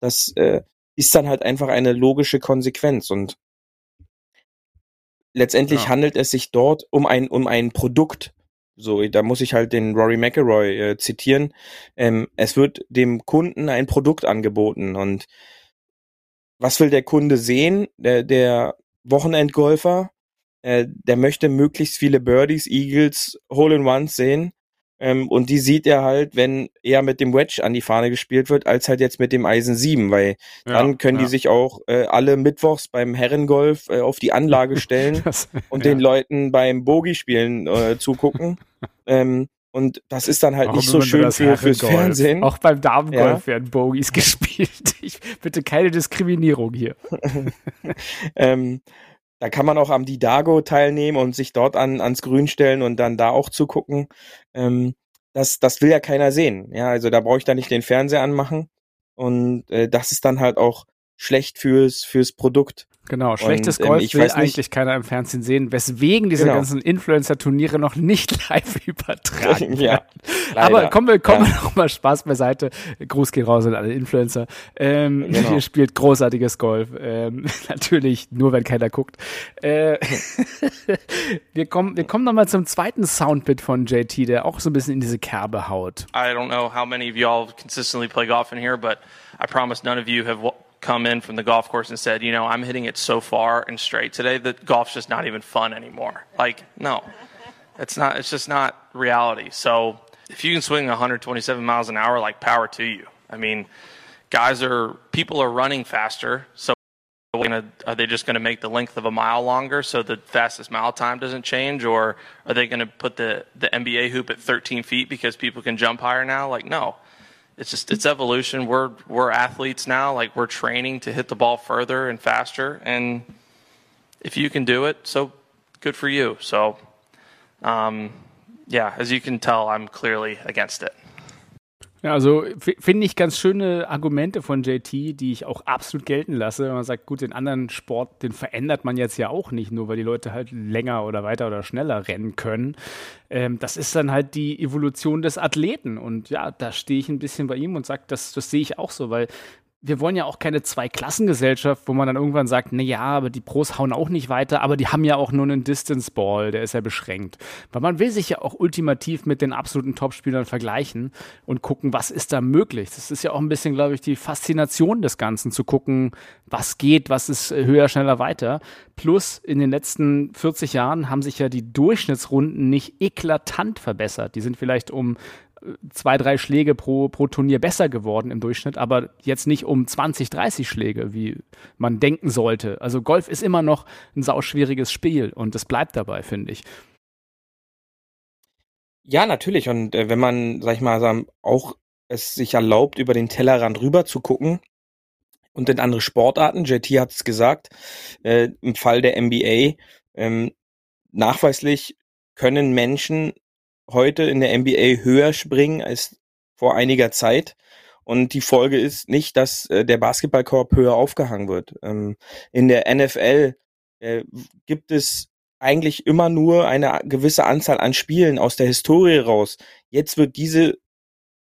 Speaker 3: Das äh, ist dann halt einfach eine logische Konsequenz und letztendlich ja. handelt es sich dort um ein um ein Produkt. So, da muss ich halt den Rory McElroy äh, zitieren. Ähm, es wird dem Kunden ein Produkt angeboten und was will der Kunde sehen? Der, der Wochenendgolfer äh, der möchte möglichst viele Birdies, Eagles, Hole-in-Ones sehen. Ähm, und die sieht er halt, wenn eher mit dem Wedge an die Fahne gespielt wird, als halt jetzt mit dem Eisen 7, weil ja, dann können ja. die sich auch äh, alle mittwochs beim Herrengolf äh, auf die Anlage stellen das, und ja. den Leuten beim Bogie-Spielen äh, zugucken. ähm, und das ist dann halt Warum nicht so schön für, fürs Fernsehen.
Speaker 2: Auch beim Damengolf werden Bogies gespielt. Ich, bitte keine Diskriminierung hier.
Speaker 3: ähm, da kann man auch am Didago teilnehmen und sich dort an, ans Grün stellen und dann da auch zugucken. Ähm, das, das will ja keiner sehen. Ja, also da brauche ich da nicht den Fernseher anmachen. Und äh, das ist dann halt auch schlecht fürs, fürs Produkt.
Speaker 2: Genau, schlechtes und, Golf ähm, will eigentlich keiner im Fernsehen sehen, weswegen diese genau. ganzen Influencer-Turniere noch nicht live übertragen werden. ja, Aber kommen wir, kommen ja. wir noch mal Spaß beiseite. Gruß geht raus an alle Influencer. Ähm, genau. Ihr spielt großartiges Golf. Ähm, natürlich nur, wenn keiner guckt. Äh, wir kommen, wir kommen noch mal zum zweiten Soundbit von JT, der auch so ein bisschen in diese Kerbe haut.
Speaker 4: I don't know how many of y'all consistently play golf in here, but I promise none of you have come in from the golf course and said, you know, I'm hitting it so far and straight today that golf's just not even fun anymore. Like, no, it's not. It's just not reality. So if you can swing 127 miles an hour, like power to you. I mean, guys are people are running faster, so are they just going to make the length of a mile longer so the fastest mile time doesn't change, or are they going to put the the NBA hoop at 13 feet because people can jump higher now? Like, no it's just it's evolution. We're we're athletes now. Like we're training to hit the ball further and faster. And if you can do it, so good for you. So, um, yeah, as you can tell, I'm clearly against it.
Speaker 2: Ja, also finde ich ganz schöne Argumente von JT, die ich auch absolut gelten lasse. Man sagt, gut, den anderen Sport, den verändert man jetzt ja auch nicht, nur weil die Leute halt länger oder weiter oder schneller rennen können. Ähm, das ist dann halt die Evolution des Athleten. Und ja, da stehe ich ein bisschen bei ihm und sage, das, das sehe ich auch so, weil wir wollen ja auch keine Zweiklassengesellschaft, wo man dann irgendwann sagt, na ja, aber die Pros hauen auch nicht weiter, aber die haben ja auch nur einen Distance Ball, der ist ja beschränkt. Weil man will sich ja auch ultimativ mit den absoluten Topspielern vergleichen und gucken, was ist da möglich. Das ist ja auch ein bisschen, glaube ich, die Faszination des Ganzen, zu gucken, was geht, was ist höher, schneller, weiter. Plus in den letzten 40 Jahren haben sich ja die Durchschnittsrunden nicht eklatant verbessert. Die sind vielleicht um zwei, drei Schläge pro, pro Turnier besser geworden im Durchschnitt, aber jetzt nicht um 20, 30 Schläge, wie man denken sollte. Also Golf ist immer noch ein sauschwieriges Spiel und das bleibt dabei, finde ich.
Speaker 3: Ja, natürlich. Und äh, wenn man, sag ich mal, auch es sich erlaubt, über den Tellerrand rüber zu gucken und in andere Sportarten, JT hat es gesagt, äh, im Fall der NBA, ähm, nachweislich können Menschen heute in der NBA höher springen als vor einiger Zeit. Und die Folge ist nicht, dass äh, der Basketballkorb höher aufgehangen wird. Ähm, in der NFL äh, gibt es eigentlich immer nur eine gewisse Anzahl an Spielen aus der Historie raus. Jetzt wird diese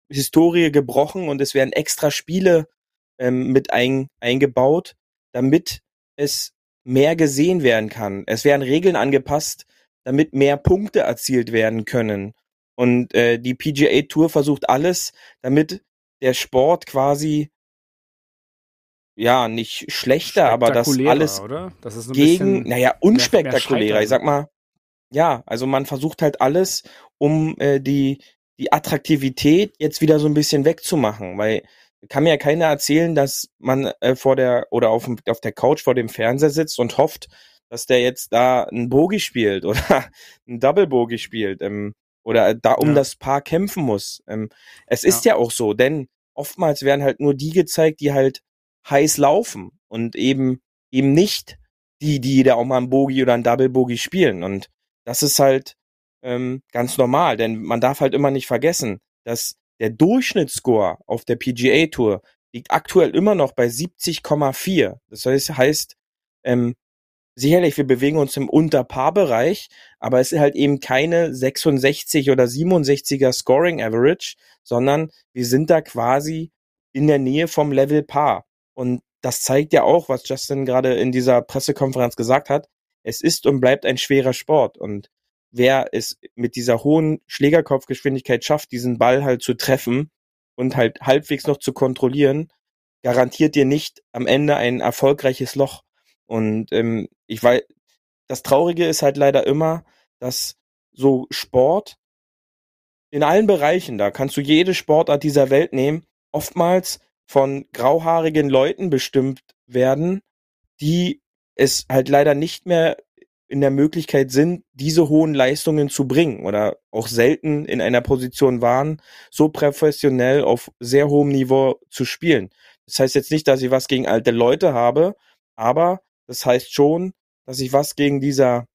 Speaker 3: Historie gebrochen und es werden extra Spiele ähm, mit ein, eingebaut, damit es mehr gesehen werden kann. Es werden Regeln angepasst, damit mehr Punkte erzielt werden können. Und äh, die PGA Tour versucht alles, damit der Sport quasi ja nicht schlechter, aber das alles
Speaker 2: das
Speaker 3: gegen, naja, unspektakulärer. ich sag mal, ja, also man versucht halt alles, um äh, die die Attraktivität jetzt wieder so ein bisschen wegzumachen, weil kann mir ja keiner erzählen, dass man äh, vor der oder auf, auf der Couch vor dem Fernseher sitzt und hofft, dass der jetzt da ein Bogie spielt oder ein Double Bogie spielt ähm, oder da um ja. das Paar kämpfen muss. Ähm, es ist ja. ja auch so, denn oftmals werden halt nur die gezeigt, die halt heiß laufen und eben eben nicht die, die da auch mal ein Bogie oder ein Double Bogie spielen. Und das ist halt ähm, ganz normal, denn man darf halt immer nicht vergessen, dass der Durchschnittsscore auf der PGA Tour liegt aktuell immer noch bei 70,4. Das heißt, heißt ähm, sicherlich, wir bewegen uns im Unterpaarbereich, aber es ist halt eben keine 66 oder 67er Scoring Average, sondern wir sind da quasi in der Nähe vom Level Paar. Und das zeigt ja auch, was Justin gerade in dieser Pressekonferenz gesagt hat. Es ist und bleibt ein schwerer Sport. Und wer es mit dieser hohen Schlägerkopfgeschwindigkeit schafft, diesen Ball halt zu treffen und halt halbwegs noch zu kontrollieren, garantiert dir nicht am Ende ein erfolgreiches Loch. Und ähm, ich weiß, das Traurige ist halt leider immer, dass so Sport in allen Bereichen, da kannst du jede Sportart dieser Welt nehmen, oftmals von grauhaarigen Leuten bestimmt werden, die es halt leider nicht mehr in der Möglichkeit sind, diese hohen Leistungen zu bringen oder auch selten in einer Position waren, so professionell auf sehr hohem Niveau zu spielen. Das heißt jetzt nicht, dass ich was gegen alte Leute habe, aber das heißt schon, dass ich was gegen dieser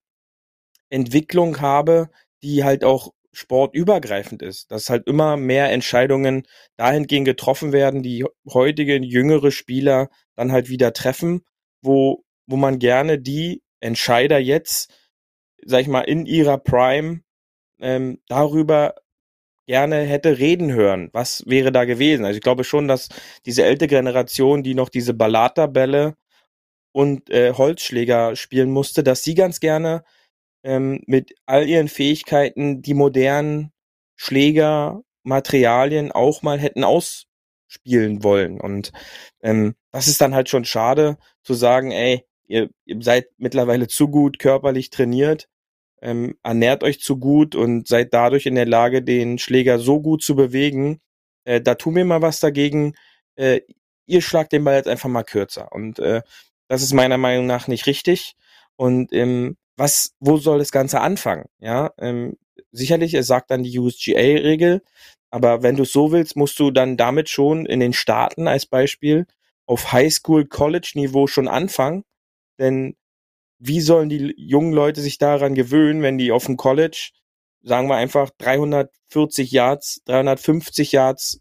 Speaker 3: Entwicklung habe, die halt auch sportübergreifend ist, dass halt immer mehr Entscheidungen dahingehend getroffen werden, die heutige jüngere Spieler dann halt wieder treffen, wo, wo man gerne die Entscheider jetzt, sag ich mal, in ihrer Prime ähm, darüber gerne hätte reden hören. Was wäre da gewesen? Also ich glaube schon, dass diese ältere Generation, die noch diese Ballata-Bälle und äh, Holzschläger spielen musste, dass sie ganz gerne ähm, mit all ihren Fähigkeiten die modernen Schläger, Materialien auch mal hätten ausspielen wollen. Und ähm, das ist dann halt schon schade zu sagen, ey, ihr, ihr seid mittlerweile zu gut körperlich trainiert, ähm, ernährt euch zu gut und seid dadurch in der Lage, den Schläger so gut zu bewegen. Äh, da tun wir mal was dagegen. Äh, ihr schlagt den Ball jetzt einfach mal kürzer. Und äh, das ist meiner Meinung nach nicht richtig. Und ähm, was, wo soll das Ganze anfangen? Ja, ähm, sicherlich, es sagt dann die USGA-Regel, aber wenn du es so willst, musst du dann damit schon in den Staaten als Beispiel auf Highschool-College-Niveau schon anfangen denn wie sollen die jungen Leute sich daran gewöhnen, wenn die auf dem College, sagen wir einfach 340 Yards, 350 Yards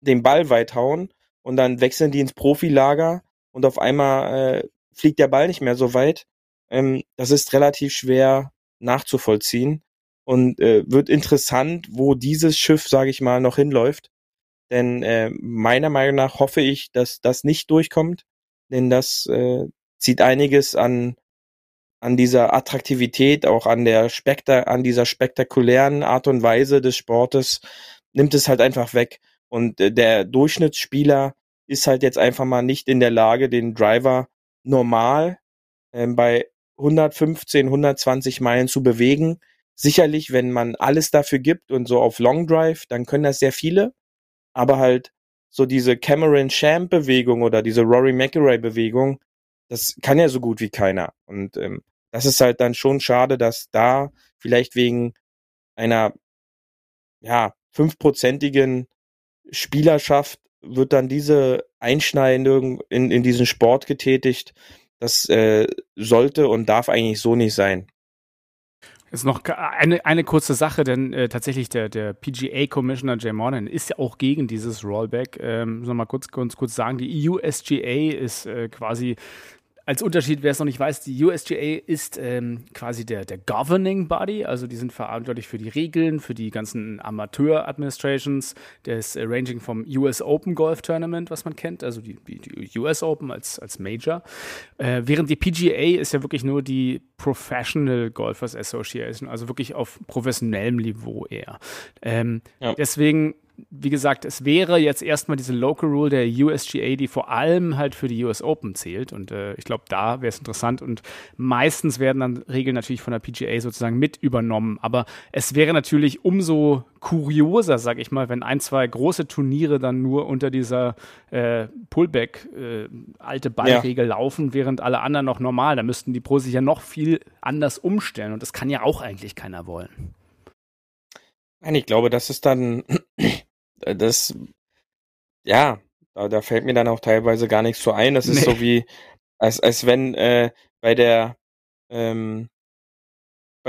Speaker 3: den Ball weit hauen und dann wechseln die ins Profilager und auf einmal äh, fliegt der Ball nicht mehr so weit. Ähm, das ist relativ schwer nachzuvollziehen und äh, wird interessant, wo dieses Schiff, sage ich mal, noch hinläuft. Denn äh, meiner Meinung nach hoffe ich, dass das nicht durchkommt, denn das äh, zieht einiges an an dieser Attraktivität, auch an der Spekta an dieser spektakulären Art und Weise des Sportes, nimmt es halt einfach weg. Und äh, der Durchschnittsspieler ist halt jetzt einfach mal nicht in der Lage, den Driver normal ähm, bei 115, 120 Meilen zu bewegen. Sicherlich, wenn man alles dafür gibt und so auf Long Drive, dann können das sehr viele. Aber halt so diese Cameron Champ Bewegung oder diese Rory McIlroy Bewegung, das kann ja so gut wie keiner. Und ähm, das ist halt dann schon schade, dass da vielleicht wegen einer ja fünfprozentigen Spielerschaft wird dann diese Einschneidung in, in diesen Sport getätigt. Das äh, sollte und darf eigentlich so nicht sein.
Speaker 2: Ist noch eine, eine kurze Sache, denn äh, tatsächlich der, der PGA-Commissioner Jay Monahan ist ja auch gegen dieses Rollback. Ähm, soll mal kurz, kurz, kurz sagen, die USGA ist äh, quasi als Unterschied, wer es noch nicht weiß, die USGA ist ähm, quasi der, der Governing Body, also die sind verantwortlich für die Regeln, für die ganzen Amateur-Administrations, das äh, ranging vom US Open Golf Tournament, was man kennt, also die, die US Open als, als Major, äh, während die PGA ist ja wirklich nur die Professional Golfers Association, also wirklich auf professionellem Niveau eher. Ähm, ja. Deswegen wie gesagt, es wäre jetzt erstmal diese Local Rule der USGA, die vor allem halt für die US Open zählt. Und äh, ich glaube, da wäre es interessant. Und meistens werden dann Regeln natürlich von der PGA sozusagen mit übernommen. Aber es wäre natürlich umso kurioser, sag ich mal, wenn ein, zwei große Turniere dann nur unter dieser äh, Pullback äh, alte Ballregel ja. laufen, während alle anderen noch normal. Da müssten die Pros sich ja noch viel anders umstellen. Und das kann ja auch eigentlich keiner wollen.
Speaker 3: Nein, ich glaube, das ist dann das, ja, da, da fällt mir dann auch teilweise gar nichts so ein. Das ist nee. so wie, als, als wenn äh, bei der ähm,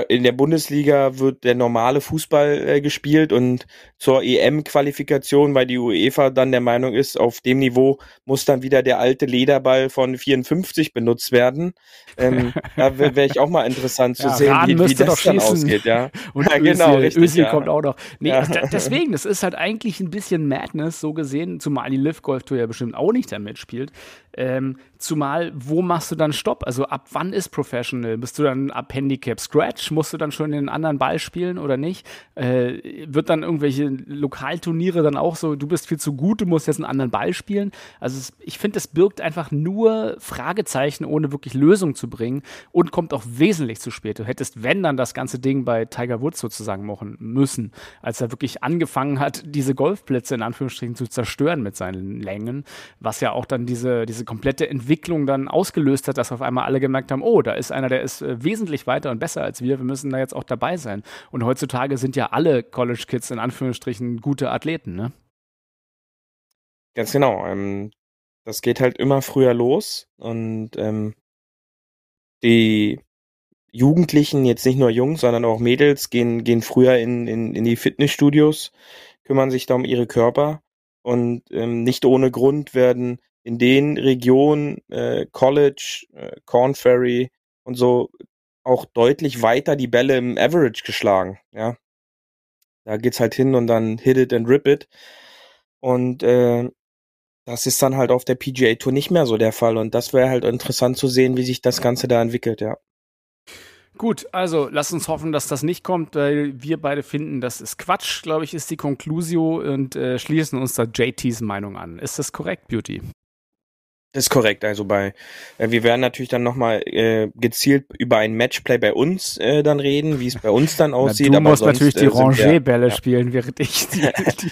Speaker 3: in der Bundesliga wird der normale Fußball äh, gespielt und zur EM-Qualifikation, weil die UEFA dann der Meinung ist, auf dem Niveau muss dann wieder der alte Lederball von 54 benutzt werden. Ähm, da wäre wär ich auch mal interessant zu ja, sehen, wie, wie das dann ausgeht. Ja,
Speaker 2: und ja, genau, Özil, richtig, Özil ja. kommt auch noch. Nee, ja. deswegen, das ist halt eigentlich ein bisschen Madness, so gesehen, zumal die Live Golf Tour ja bestimmt auch nicht da mitspielt. Ähm, zumal, wo machst du dann Stopp? Also ab wann ist Professional? Bist du dann ab Handicap Scratch? Musst du dann schon den anderen Ball spielen oder nicht? Äh, wird dann irgendwelche Lokalturniere dann auch so, du bist viel zu gut, du musst jetzt einen anderen Ball spielen? Also es, ich finde, es birgt einfach nur Fragezeichen, ohne wirklich Lösung zu bringen und kommt auch wesentlich zu spät. Du hättest, wenn dann das ganze Ding bei Tiger Woods sozusagen machen müssen, als er wirklich angefangen hat, diese Golfplätze in Anführungsstrichen zu zerstören mit seinen Längen, was ja auch dann diese, diese diese komplette Entwicklung dann ausgelöst hat, dass auf einmal alle gemerkt haben, oh, da ist einer, der ist äh, wesentlich weiter und besser als wir, wir müssen da jetzt auch dabei sein. Und heutzutage sind ja alle College Kids in Anführungsstrichen gute Athleten, ne?
Speaker 3: Ganz genau. Ähm, das geht halt immer früher los und ähm, die Jugendlichen, jetzt nicht nur Jungs, sondern auch Mädels, gehen, gehen früher in, in, in die Fitnessstudios, kümmern sich da um ihre Körper und ähm, nicht ohne Grund werden in den Regionen äh, College, äh, Corn Ferry und so auch deutlich weiter die Bälle im Average geschlagen, ja. Da geht's halt hin und dann hit it and rip it. Und äh, das ist dann halt auf der PGA Tour nicht mehr so der Fall. Und das wäre halt interessant zu sehen, wie sich das Ganze da entwickelt, ja.
Speaker 2: Gut, also lass uns hoffen, dass das nicht kommt, weil wir beide finden, das ist Quatsch, glaube ich, ist die Conclusio und äh, schließen uns da JTs Meinung an. Ist das korrekt, Beauty?
Speaker 3: Das ist korrekt. Also bei, äh, wir werden natürlich dann nochmal äh, gezielt über ein Matchplay bei uns äh, dann reden, wie es bei uns dann aussieht.
Speaker 2: Na, du musst sonst, natürlich die äh, Rangé-Bälle ja. spielen, während ich die, die,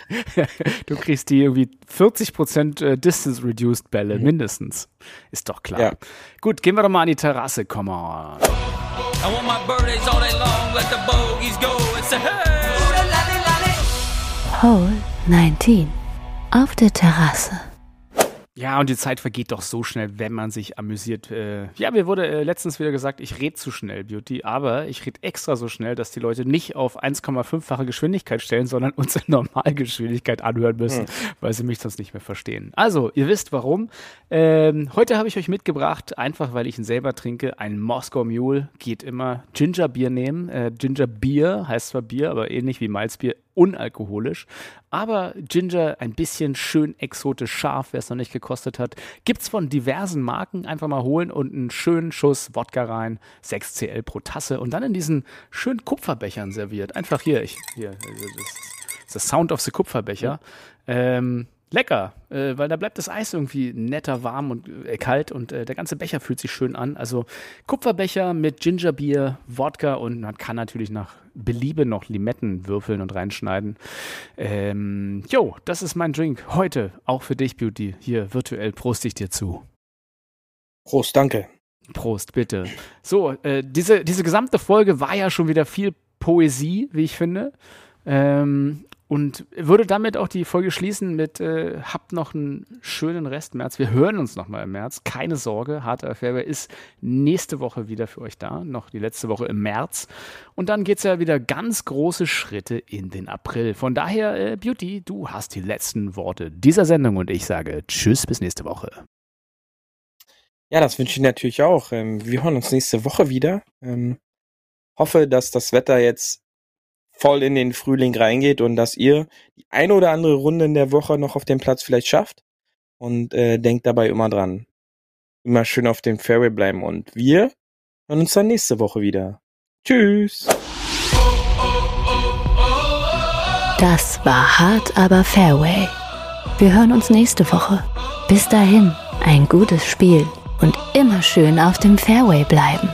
Speaker 2: du kriegst die irgendwie 40% äh, Distance Reduced Bälle mhm. mindestens. Ist doch klar. Ja. Gut, gehen wir doch mal an die Terrasse, come on.
Speaker 1: Hole 19 auf der Terrasse.
Speaker 2: Ja, und die Zeit vergeht doch so schnell, wenn man sich amüsiert. Äh, ja, mir wurde äh, letztens wieder gesagt, ich rede zu schnell, Beauty, aber ich rede extra so schnell, dass die Leute nicht auf 1,5-fache Geschwindigkeit stellen, sondern uns in Normalgeschwindigkeit anhören müssen, hm. weil sie mich sonst nicht mehr verstehen. Also, ihr wisst warum. Ähm, heute habe ich euch mitgebracht, einfach weil ich ihn selber trinke, ein Moskau Mule. Geht immer Ginger Bier nehmen. Äh, Ginger Bier heißt zwar Bier, aber ähnlich wie Malzbier unalkoholisch. Aber Ginger ein bisschen schön exotisch scharf, wer es noch nicht gekostet hat. Gibt es von diversen Marken. Einfach mal holen und einen schönen Schuss Wodka rein. 6 CL pro Tasse und dann in diesen schönen Kupferbechern serviert. Einfach hier, ich, hier, das ist das Sound of the Kupferbecher. Ähm, lecker, äh, weil da bleibt das Eis irgendwie netter warm und äh, kalt und äh, der ganze Becher fühlt sich schön an. Also Kupferbecher mit Gingerbier, Wodka und man kann natürlich nach Beliebe noch Limetten würfeln und reinschneiden. Ähm, jo, das ist mein Drink heute, auch für dich, Beauty. Hier virtuell prost ich dir zu.
Speaker 3: Prost, danke.
Speaker 2: Prost, bitte. So, äh, diese, diese gesamte Folge war ja schon wieder viel Poesie, wie ich finde. Ähm, und würde damit auch die Folge schließen mit äh, habt noch einen schönen Rest März. Wir hören uns nochmal im März. Keine Sorge, Harter Fairway ist nächste Woche wieder für euch da. Noch die letzte Woche im März. Und dann geht es ja wieder ganz große Schritte in den April. Von daher, äh, Beauty, du hast die letzten Worte dieser Sendung und ich sage Tschüss, bis nächste Woche.
Speaker 3: Ja, das wünsche ich natürlich auch. Ähm, wir hören uns nächste Woche wieder. Ähm, hoffe, dass das Wetter jetzt voll in den Frühling reingeht und dass ihr die eine oder andere Runde in der Woche noch auf dem Platz vielleicht schafft. Und äh, denkt dabei immer dran. Immer schön auf dem Fairway bleiben. Und wir hören uns dann nächste Woche wieder. Tschüss.
Speaker 1: Das war hart, aber Fairway. Wir hören uns nächste Woche. Bis dahin, ein gutes Spiel und immer schön auf dem Fairway bleiben.